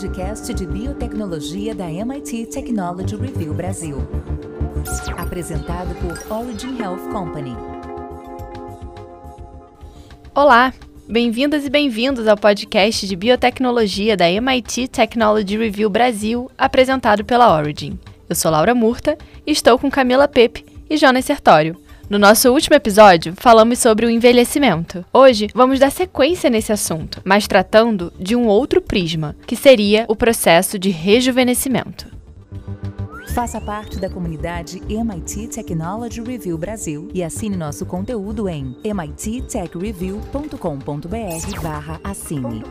podcast de biotecnologia da MIT Technology Review Brasil. Apresentado por Origin Health Company. Olá, bem-vindas e bem-vindos ao podcast de biotecnologia da MIT Technology Review Brasil, apresentado pela Origin. Eu sou Laura Murta estou com Camila Pepe e Jonas Sertório no nosso último episódio, falamos sobre o envelhecimento. Hoje, vamos dar sequência nesse assunto, mas tratando de um outro prisma, que seria o processo de rejuvenescimento. Faça parte da comunidade MIT Technology Review Brasil e assine nosso conteúdo em mittechreview.com.br/assine.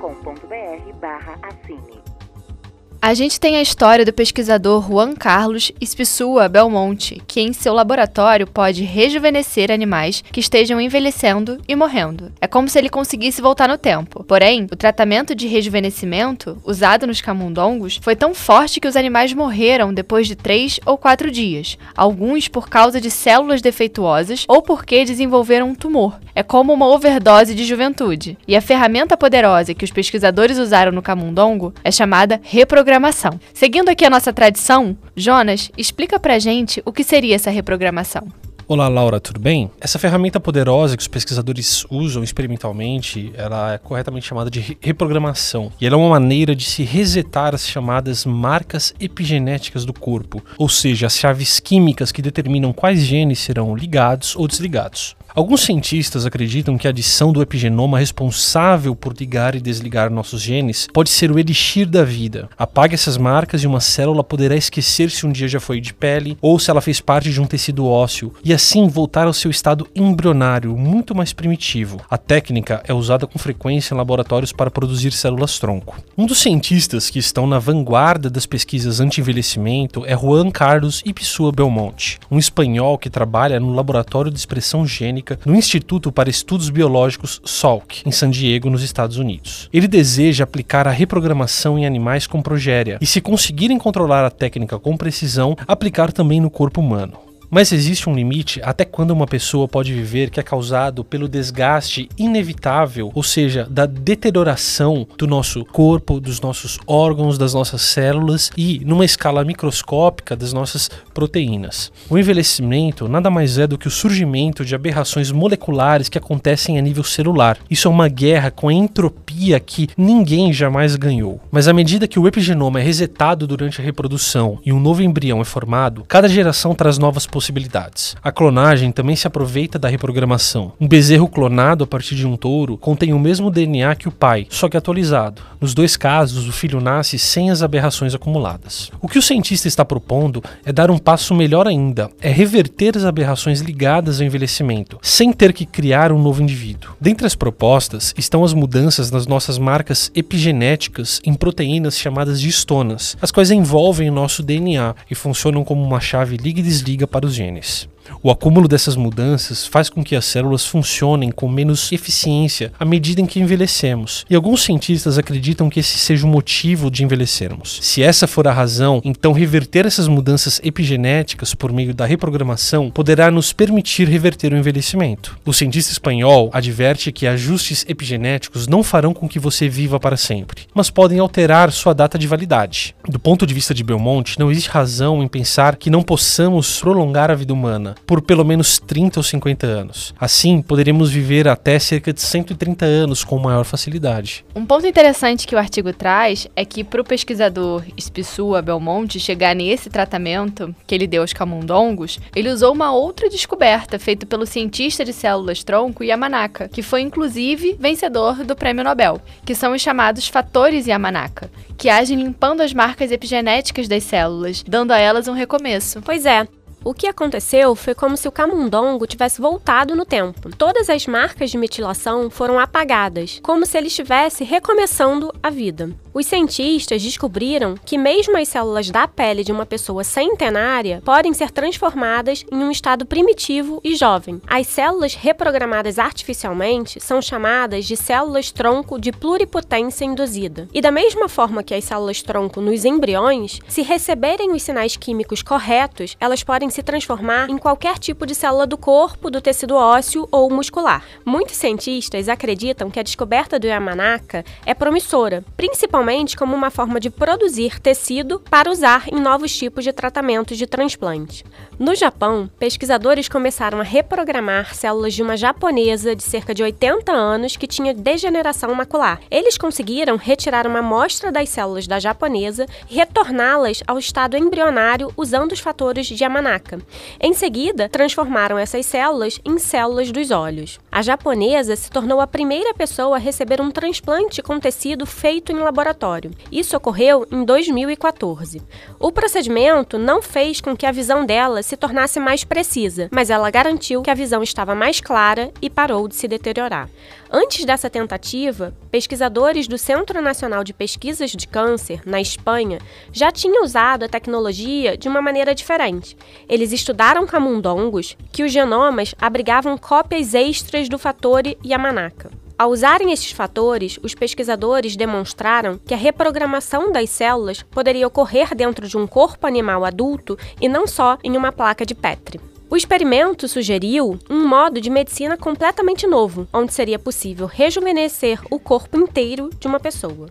A gente tem a história do pesquisador Juan Carlos Espissua Belmonte, que em seu laboratório pode rejuvenescer animais que estejam envelhecendo e morrendo. É como se ele conseguisse voltar no tempo. Porém, o tratamento de rejuvenescimento usado nos camundongos foi tão forte que os animais morreram depois de três ou quatro dias, alguns por causa de células defeituosas ou porque desenvolveram um tumor. É como uma overdose de juventude. E a ferramenta poderosa que os pesquisadores usaram no camundongo é chamada reprogramação reprogramação. Seguindo aqui a nossa tradição, Jonas, explica pra gente o que seria essa reprogramação. Olá, Laura, tudo bem? Essa ferramenta poderosa que os pesquisadores usam experimentalmente, ela é corretamente chamada de reprogramação. E ela é uma maneira de se resetar as chamadas marcas epigenéticas do corpo, ou seja, as chaves químicas que determinam quais genes serão ligados ou desligados. Alguns cientistas acreditam que a adição do epigenoma responsável por ligar e desligar nossos genes pode ser o elixir da vida. Apague essas marcas e uma célula poderá esquecer se um dia já foi de pele ou se ela fez parte de um tecido ósseo e assim voltar ao seu estado embrionário, muito mais primitivo. A técnica é usada com frequência em laboratórios para produzir células-tronco. Um dos cientistas que estão na vanguarda das pesquisas anti-envelhecimento é Juan Carlos Ipsua Belmonte, um espanhol que trabalha no Laboratório de Expressão Gênica no Instituto para Estudos Biológicos Salk, em San Diego, nos Estados Unidos. Ele deseja aplicar a reprogramação em animais com progéria e, se conseguirem controlar a técnica com precisão, aplicar também no corpo humano. Mas existe um limite até quando uma pessoa pode viver que é causado pelo desgaste inevitável, ou seja, da deterioração do nosso corpo, dos nossos órgãos, das nossas células e, numa escala microscópica, das nossas proteínas. O envelhecimento nada mais é do que o surgimento de aberrações moleculares que acontecem a nível celular. Isso é uma guerra com a entropia que ninguém jamais ganhou. Mas à medida que o epigenoma é resetado durante a reprodução e um novo embrião é formado, cada geração traz novas possibilidades possibilidades. A clonagem também se aproveita da reprogramação. Um bezerro clonado a partir de um touro contém o mesmo DNA que o pai, só que atualizado. Nos dois casos, o filho nasce sem as aberrações acumuladas. O que o cientista está propondo é dar um passo melhor ainda, é reverter as aberrações ligadas ao envelhecimento, sem ter que criar um novo indivíduo. Dentre as propostas estão as mudanças nas nossas marcas epigenéticas em proteínas chamadas de histonas, as quais envolvem o nosso DNA e funcionam como uma chave liga e desliga para os genes. O acúmulo dessas mudanças faz com que as células funcionem com menos eficiência à medida em que envelhecemos, e alguns cientistas acreditam que esse seja o motivo de envelhecermos. Se essa for a razão, então reverter essas mudanças epigenéticas por meio da reprogramação poderá nos permitir reverter o envelhecimento. O cientista espanhol adverte que ajustes epigenéticos não farão com que você viva para sempre, mas podem alterar sua data de validade. Do ponto de vista de Belmonte, não existe razão em pensar que não possamos prolongar a vida humana, por pelo menos 30 ou 50 anos. Assim, poderíamos viver até cerca de 130 anos com maior facilidade. Um ponto interessante que o artigo traz é que para o pesquisador Spissua Belmonte chegar nesse tratamento que ele deu aos camundongos, ele usou uma outra descoberta feita pelo cientista de células-tronco Yamanaka, que foi inclusive vencedor do Prêmio Nobel, que são os chamados fatores Yamanaka, que agem limpando as marcas epigenéticas das células, dando a elas um recomeço. Pois é, o que aconteceu foi como se o camundongo tivesse voltado no tempo. Todas as marcas de metilação foram apagadas, como se ele estivesse recomeçando a vida. Os cientistas descobriram que mesmo as células da pele de uma pessoa centenária podem ser transformadas em um estado primitivo e jovem. As células reprogramadas artificialmente são chamadas de células tronco de pluripotência induzida. E da mesma forma que as células tronco nos embriões, se receberem os sinais químicos corretos, elas podem podem se transformar em qualquer tipo de célula do corpo, do tecido ósseo ou muscular. Muitos cientistas acreditam que a descoberta do Yamanaka é promissora, principalmente como uma forma de produzir tecido para usar em novos tipos de tratamentos de transplante. No Japão, pesquisadores começaram a reprogramar células de uma japonesa de cerca de 80 anos que tinha degeneração macular. Eles conseguiram retirar uma amostra das células da japonesa e retorná-las ao estado embrionário usando os fatores de Yamanaka. Em seguida, transformaram essas células em células dos olhos. A japonesa se tornou a primeira pessoa a receber um transplante com tecido feito em laboratório. Isso ocorreu em 2014. O procedimento não fez com que a visão dela se tornasse mais precisa, mas ela garantiu que a visão estava mais clara e parou de se deteriorar. Antes dessa tentativa, pesquisadores do Centro Nacional de Pesquisas de Câncer, na Espanha, já tinham usado a tecnologia de uma maneira diferente. Eles estudaram camundongos que os genomas abrigavam cópias extras do fator Yamanaka. Ao usarem esses fatores, os pesquisadores demonstraram que a reprogramação das células poderia ocorrer dentro de um corpo animal adulto e não só em uma placa de Petri. O experimento sugeriu um modo de medicina completamente novo, onde seria possível rejuvenescer o corpo inteiro de uma pessoa.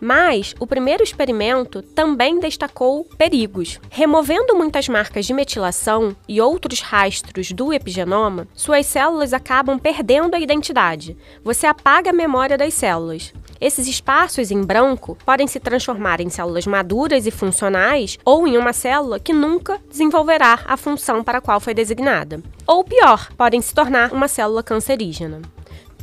Mas o primeiro experimento também destacou perigos. Removendo muitas marcas de metilação e outros rastros do epigenoma, suas células acabam perdendo a identidade. Você apaga a memória das células. Esses espaços em branco podem se transformar em células maduras e funcionais ou em uma célula que nunca desenvolverá a função para a qual foi designada. Ou pior, podem se tornar uma célula cancerígena.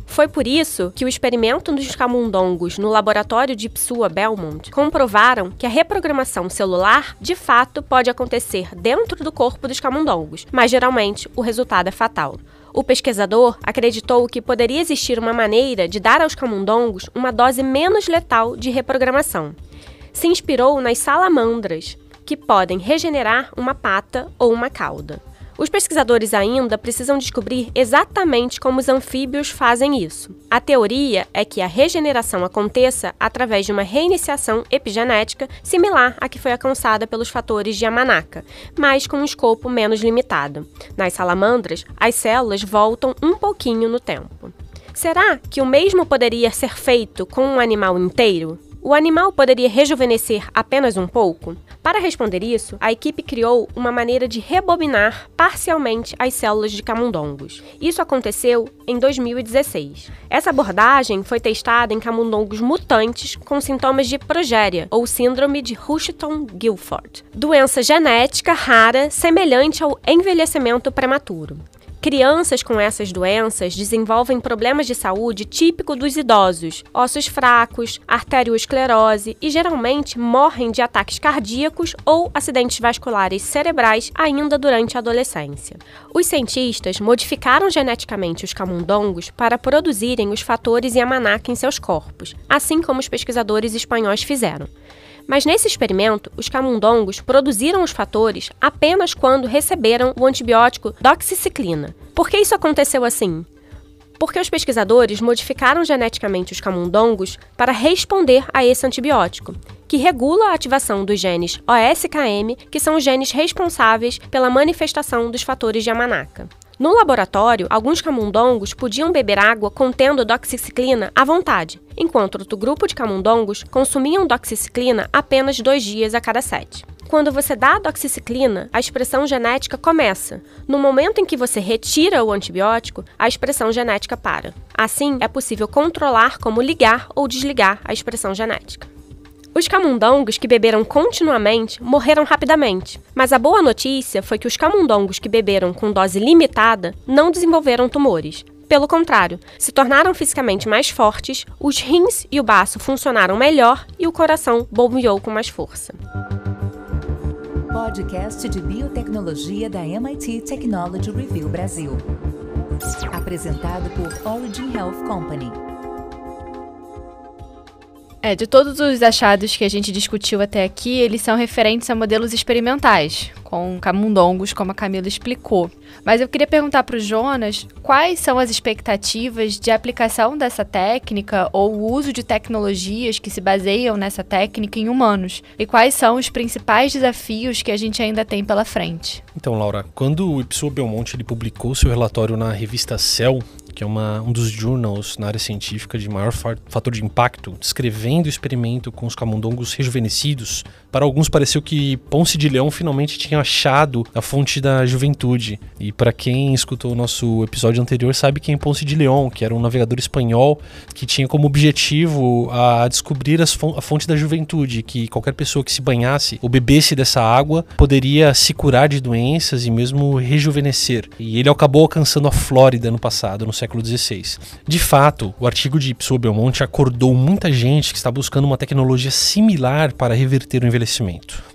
Foi por isso que o experimento dos camundongos no laboratório de Psua Belmont comprovaram que a reprogramação celular de fato pode acontecer dentro do corpo dos camundongos, mas geralmente o resultado é fatal. O pesquisador acreditou que poderia existir uma maneira de dar aos camundongos uma dose menos letal de reprogramação. Se inspirou nas salamandras, que podem regenerar uma pata ou uma cauda. Os pesquisadores ainda precisam descobrir exatamente como os anfíbios fazem isso. A teoria é que a regeneração aconteça através de uma reiniciação epigenética similar à que foi alcançada pelos fatores de Yamanaka, mas com um escopo menos limitado. Nas salamandras, as células voltam um pouquinho no tempo. Será que o mesmo poderia ser feito com um animal inteiro? O animal poderia rejuvenescer apenas um pouco? Para responder isso, a equipe criou uma maneira de rebobinar parcialmente as células de camundongos. Isso aconteceu em 2016. Essa abordagem foi testada em camundongos mutantes com sintomas de progéria, ou síndrome de Rushton-Gilford, doença genética rara semelhante ao envelhecimento prematuro. Crianças com essas doenças desenvolvem problemas de saúde típico dos idosos, ossos fracos, arteriosclerose e geralmente morrem de ataques cardíacos ou acidentes vasculares cerebrais ainda durante a adolescência. Os cientistas modificaram geneticamente os camundongos para produzirem os fatores Yamanaka em seus corpos, assim como os pesquisadores espanhóis fizeram. Mas nesse experimento, os camundongos produziram os fatores apenas quando receberam o antibiótico doxiciclina. Por que isso aconteceu assim? Porque os pesquisadores modificaram geneticamente os camundongos para responder a esse antibiótico, que regula a ativação dos genes OSKM, que são os genes responsáveis pela manifestação dos fatores de Yamanaka. No laboratório, alguns camundongos podiam beber água contendo doxiciclina à vontade, enquanto outro grupo de camundongos consumiam doxiciclina apenas dois dias a cada sete. Quando você dá a doxiciclina, a expressão genética começa. No momento em que você retira o antibiótico, a expressão genética para. Assim, é possível controlar como ligar ou desligar a expressão genética. Os camundongos que beberam continuamente morreram rapidamente, mas a boa notícia foi que os camundongos que beberam com dose limitada não desenvolveram tumores. Pelo contrário, se tornaram fisicamente mais fortes, os rins e o baço funcionaram melhor e o coração bombeou com mais força. Podcast de Biotecnologia da MIT Technology Review Brasil. Apresentado por Origin Health Company. É, de todos os achados que a gente discutiu até aqui, eles são referentes a modelos experimentais, com camundongos, como a Camila explicou. Mas eu queria perguntar para o Jonas quais são as expectativas de aplicação dessa técnica ou o uso de tecnologias que se baseiam nessa técnica em humanos e quais são os principais desafios que a gente ainda tem pela frente. Então, Laura, quando o Ipsua Belmonte ele publicou seu relatório na revista Cell, que é uma, um dos journals na área científica de maior fator de impacto, descrevendo o experimento com os camundongos rejuvenescidos. Para alguns pareceu que Ponce de Leão finalmente tinha achado a fonte da juventude. E para quem escutou o nosso episódio anterior sabe quem é Ponce de Leão, que era um navegador espanhol que tinha como objetivo a descobrir a fonte da juventude, que qualquer pessoa que se banhasse ou bebesse dessa água poderia se curar de doenças e mesmo rejuvenescer. E ele acabou alcançando a Flórida no passado, no século XVI. De fato, o artigo de Ipsua Belmonte acordou muita gente que está buscando uma tecnologia similar para reverter o envelhecimento.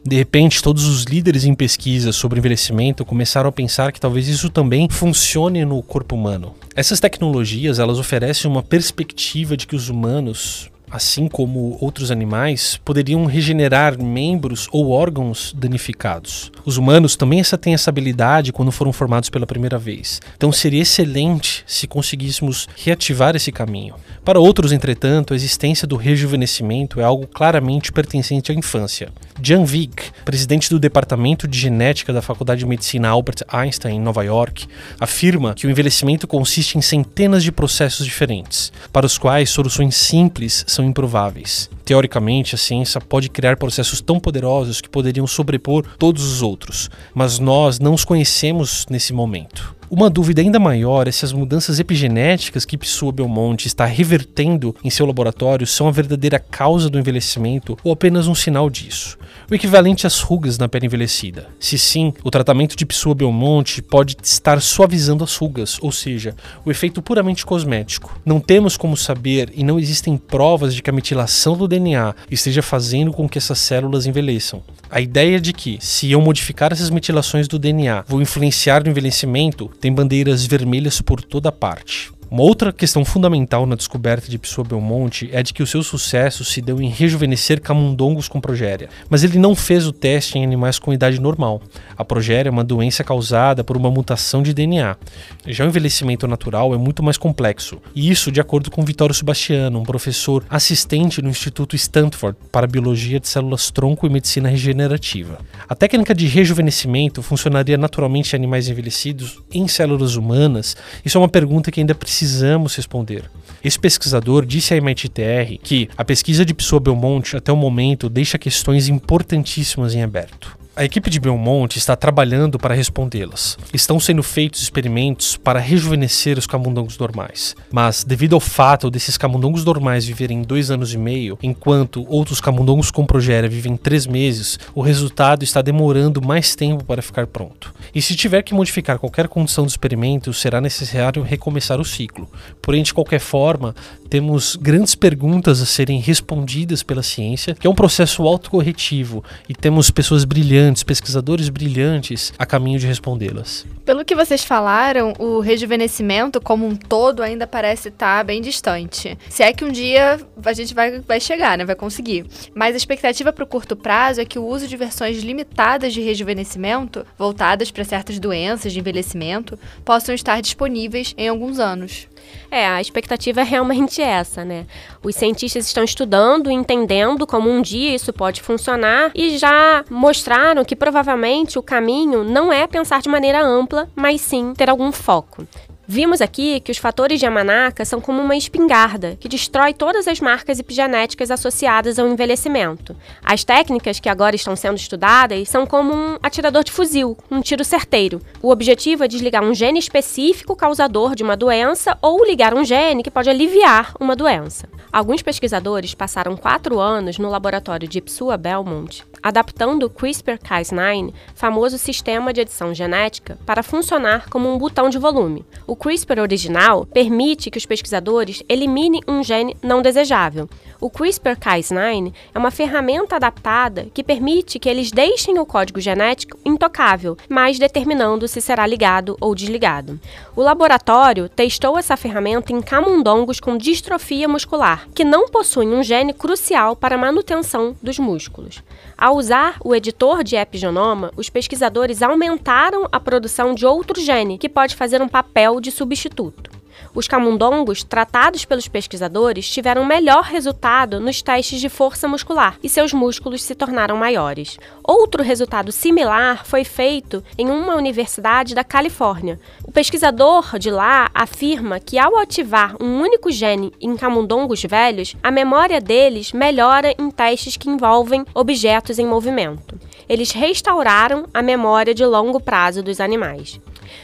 De repente, todos os líderes em pesquisa sobre envelhecimento começaram a pensar que talvez isso também funcione no corpo humano. Essas tecnologias, elas oferecem uma perspectiva de que os humanos assim como outros animais, poderiam regenerar membros ou órgãos danificados. Os humanos também têm essa habilidade quando foram formados pela primeira vez. Então seria excelente se conseguíssemos reativar esse caminho. Para outros, entretanto, a existência do rejuvenescimento é algo claramente pertencente à infância. Jan Vig, presidente do Departamento de Genética da Faculdade de Medicina Albert Einstein, em Nova York, afirma que o envelhecimento consiste em centenas de processos diferentes, para os quais soluções simples são improváveis. Teoricamente, a ciência pode criar processos tão poderosos que poderiam sobrepor todos os outros, mas nós não os conhecemos nesse momento. Uma dúvida ainda maior é se as mudanças epigenéticas que Psua Belmonte está revertendo em seu laboratório são a verdadeira causa do envelhecimento ou apenas um sinal disso. O equivalente às rugas na pele envelhecida. Se sim, o tratamento de Psua Belmonte pode estar suavizando as rugas, ou seja, o efeito puramente cosmético. Não temos como saber e não existem provas de que a metilação do DNA esteja fazendo com que essas células envelheçam. A ideia de que, se eu modificar essas metilações do DNA, vou influenciar no envelhecimento tem bandeiras vermelhas por toda parte. Uma outra questão fundamental na descoberta de Pessoa Belmonte é de que o seu sucesso se deu em rejuvenescer camundongos com progéria, mas ele não fez o teste em animais com idade normal. A progéria é uma doença causada por uma mutação de DNA. Já o envelhecimento natural é muito mais complexo, e isso de acordo com Vittorio Sebastiano, um professor assistente no Instituto Stanford para Biologia de Células Tronco e Medicina Regenerativa. A técnica de rejuvenescimento funcionaria naturalmente em animais envelhecidos em células humanas? Isso é uma pergunta que ainda precisa precisamos responder. Esse pesquisador disse à MIT-TR que a pesquisa de Pessoa Belmonte até o momento deixa questões importantíssimas em aberto. A equipe de Belmonte está trabalhando para respondê-las. Estão sendo feitos experimentos para rejuvenescer os camundongos normais. Mas, devido ao fato desses camundongos normais viverem dois anos e meio, enquanto outros camundongos com progéria vivem três meses, o resultado está demorando mais tempo para ficar pronto. E se tiver que modificar qualquer condição do experimento, será necessário recomeçar o ciclo. Porém, de qualquer forma, temos grandes perguntas a serem respondidas pela ciência, que é um processo autocorretivo, e temos pessoas brilhantes brilhantes, pesquisadores brilhantes a caminho de respondê-las. Pelo que vocês falaram, o rejuvenescimento como um todo ainda parece estar bem distante. Se é que um dia a gente vai, vai chegar, né? Vai conseguir. Mas a expectativa para o curto prazo é que o uso de versões limitadas de rejuvenescimento, voltadas para certas doenças de envelhecimento, possam estar disponíveis em alguns anos. É, a expectativa é realmente essa, né? Os cientistas estão estudando entendendo como um dia isso pode funcionar e já mostraram que provavelmente o caminho não é pensar de maneira ampla, mas sim ter algum foco. Vimos aqui que os fatores de Yamanaka são como uma espingarda que destrói todas as marcas epigenéticas associadas ao envelhecimento. As técnicas que agora estão sendo estudadas são como um atirador de fuzil, um tiro certeiro. O objetivo é desligar um gene específico causador de uma doença ou ligar um gene que pode aliviar uma doença. Alguns pesquisadores passaram quatro anos no laboratório de Ipsua Belmont adaptando o CRISPR-Cas9, famoso sistema de edição genética, para funcionar como um botão de volume. O CRISPR original permite que os pesquisadores eliminem um gene não desejável. O CRISPR-Cas9 é uma ferramenta adaptada que permite que eles deixem o código genético intocável, mas determinando se será ligado ou desligado. O laboratório testou essa ferramenta em camundongos com distrofia muscular, que não possuem um gene crucial para a manutenção dos músculos. Ao usar o editor de epigenoma, os pesquisadores aumentaram a produção de outro gene que pode fazer um papel de substituto. Os camundongos, tratados pelos pesquisadores, tiveram melhor resultado nos testes de força muscular e seus músculos se tornaram maiores. Outro resultado similar foi feito em uma universidade da Califórnia. O pesquisador de lá afirma que ao ativar um único gene em camundongos velhos, a memória deles melhora em testes que envolvem objetos em movimento. Eles restauraram a memória de longo prazo dos animais.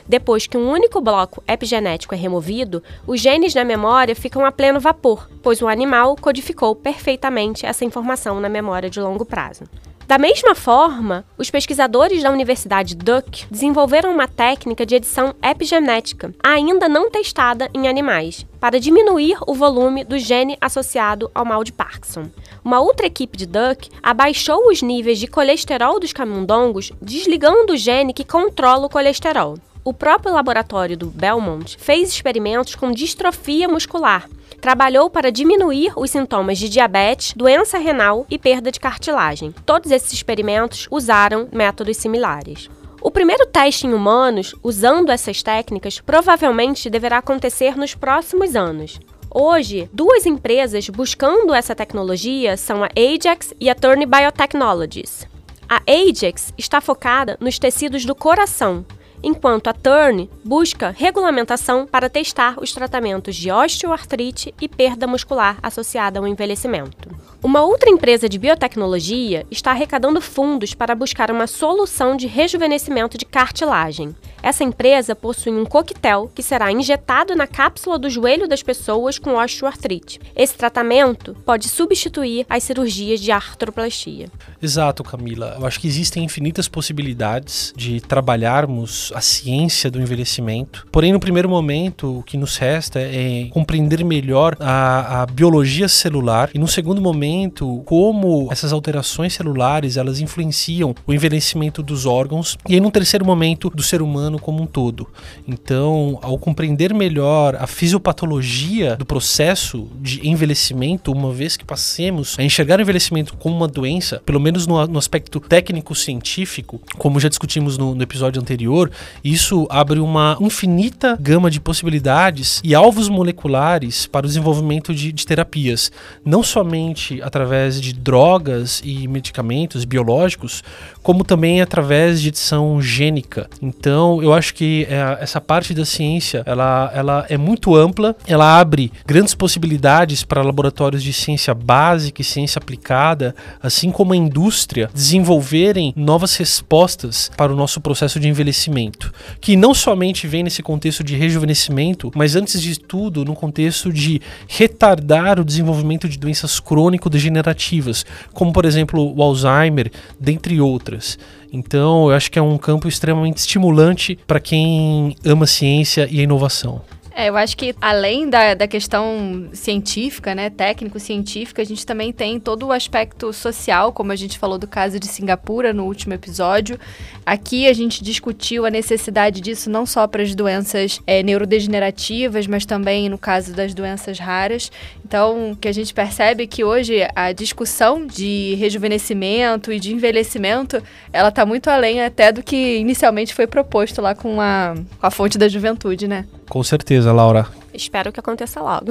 Depois que um único bloco epigenético é removido, os genes na memória ficam a pleno vapor, pois o animal codificou perfeitamente essa informação na memória de longo prazo. Da mesma forma, os pesquisadores da Universidade Duke desenvolveram uma técnica de edição epigenética, ainda não testada em animais, para diminuir o volume do gene associado ao mal de Parkinson. Uma outra equipe de Duck abaixou os níveis de colesterol dos camundongos, desligando o gene que controla o colesterol. O próprio laboratório do Belmont fez experimentos com distrofia muscular. Trabalhou para diminuir os sintomas de diabetes, doença renal e perda de cartilagem. Todos esses experimentos usaram métodos similares. O primeiro teste em humanos, usando essas técnicas, provavelmente deverá acontecer nos próximos anos. Hoje, duas empresas buscando essa tecnologia são a Ajax e a Turn Biotechnologies. A Ajax está focada nos tecidos do coração, enquanto a Turn busca regulamentação para testar os tratamentos de osteoartrite e perda muscular associada ao envelhecimento. Uma outra empresa de biotecnologia está arrecadando fundos para buscar uma solução de rejuvenescimento de cartilagem. Essa empresa possui um coquetel que será injetado na cápsula do joelho das pessoas com osteoartrite. Esse tratamento pode substituir as cirurgias de artroplastia. Exato, Camila. Eu acho que existem infinitas possibilidades de trabalharmos a ciência do envelhecimento. Porém, no primeiro momento, o que nos resta é compreender melhor a, a biologia celular e, no segundo momento, como essas alterações celulares elas influenciam o envelhecimento dos órgãos. E aí, no terceiro momento, do ser humano humano como um todo. Então, ao compreender melhor a fisiopatologia do processo de envelhecimento, uma vez que passemos a enxergar o envelhecimento como uma doença, pelo menos no, no aspecto técnico-científico, como já discutimos no, no episódio anterior, isso abre uma infinita gama de possibilidades e alvos moleculares para o desenvolvimento de, de terapias, não somente através de drogas e medicamentos biológicos, como também através de edição gênica. Então, eu acho que é, essa parte da ciência, ela, ela é muito ampla, ela abre grandes possibilidades para laboratórios de ciência básica e ciência aplicada, assim como a indústria, desenvolverem novas respostas para o nosso processo de envelhecimento, que não somente vem nesse contexto de rejuvenescimento, mas antes de tudo no contexto de retardar o desenvolvimento de doenças crônico-degenerativas, como por exemplo o Alzheimer, dentre outras. Então, eu acho que é um campo extremamente estimulante para quem ama ciência e inovação. É, eu acho que além da, da questão científica, né, técnico-científica, a gente também tem todo o aspecto social, como a gente falou do caso de Singapura no último episódio. Aqui a gente discutiu a necessidade disso não só para as doenças é, neurodegenerativas, mas também no caso das doenças raras. Então, que a gente percebe que hoje a discussão de rejuvenescimento e de envelhecimento, ela está muito além até do que inicialmente foi proposto lá com a, com a fonte da juventude, né? Com certeza, Laura. Espero que aconteça logo.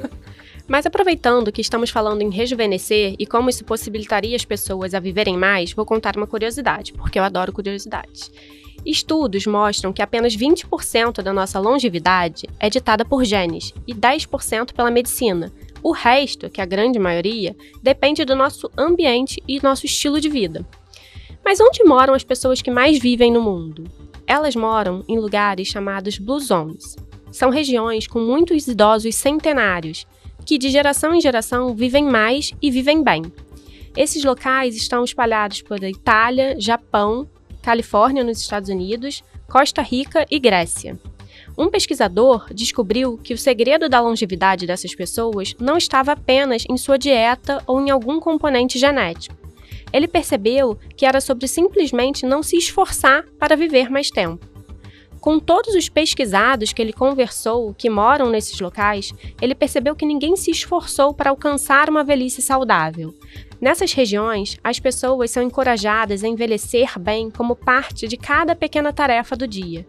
Mas aproveitando que estamos falando em rejuvenescer e como isso possibilitaria as pessoas a viverem mais, vou contar uma curiosidade, porque eu adoro curiosidades. Estudos mostram que apenas 20% da nossa longevidade é ditada por genes e 10% pela medicina. O resto, que é a grande maioria, depende do nosso ambiente e nosso estilo de vida. Mas onde moram as pessoas que mais vivem no mundo? Elas moram em lugares chamados Blue Zones. São regiões com muitos idosos centenários, que de geração em geração vivem mais e vivem bem. Esses locais estão espalhados por Itália, Japão, Califórnia nos Estados Unidos, Costa Rica e Grécia. Um pesquisador descobriu que o segredo da longevidade dessas pessoas não estava apenas em sua dieta ou em algum componente genético. Ele percebeu que era sobre simplesmente não se esforçar para viver mais tempo. Com todos os pesquisados que ele conversou que moram nesses locais, ele percebeu que ninguém se esforçou para alcançar uma velhice saudável. Nessas regiões, as pessoas são encorajadas a envelhecer bem como parte de cada pequena tarefa do dia.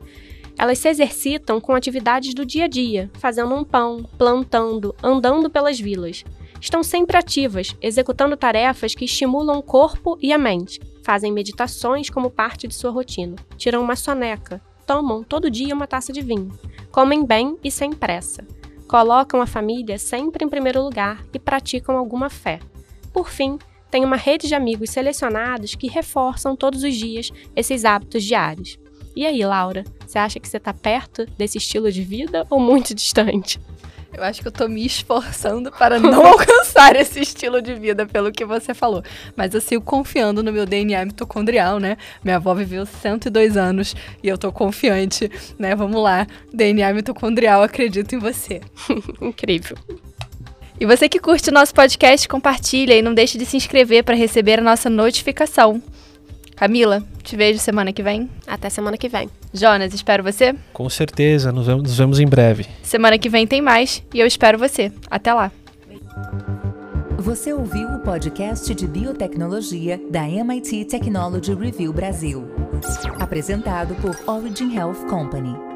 Elas se exercitam com atividades do dia a dia, fazendo um pão, plantando, andando pelas vilas. Estão sempre ativas, executando tarefas que estimulam o corpo e a mente. Fazem meditações como parte de sua rotina. Tiram uma soneca. Tomam todo dia uma taça de vinho. Comem bem e sem pressa. Colocam a família sempre em primeiro lugar e praticam alguma fé. Por fim, tem uma rede de amigos selecionados que reforçam todos os dias esses hábitos diários. E aí, Laura, você acha que você está perto desse estilo de vida ou muito distante? Eu acho que eu tô me esforçando para não alcançar esse estilo de vida, pelo que você falou. Mas eu sigo confiando no meu DNA mitocondrial, né? Minha avó viveu 102 anos e eu tô confiante, né? Vamos lá, DNA mitocondrial, acredito em você. Incrível. E você que curte o nosso podcast, compartilha e não deixe de se inscrever para receber a nossa notificação. Camila, te vejo semana que vem. Até semana que vem. Jonas, espero você. Com certeza, nos vemos, nos vemos em breve. Semana que vem tem mais e eu espero você. Até lá. Você ouviu o podcast de biotecnologia da MIT Technology Review Brasil. Apresentado por Origin Health Company.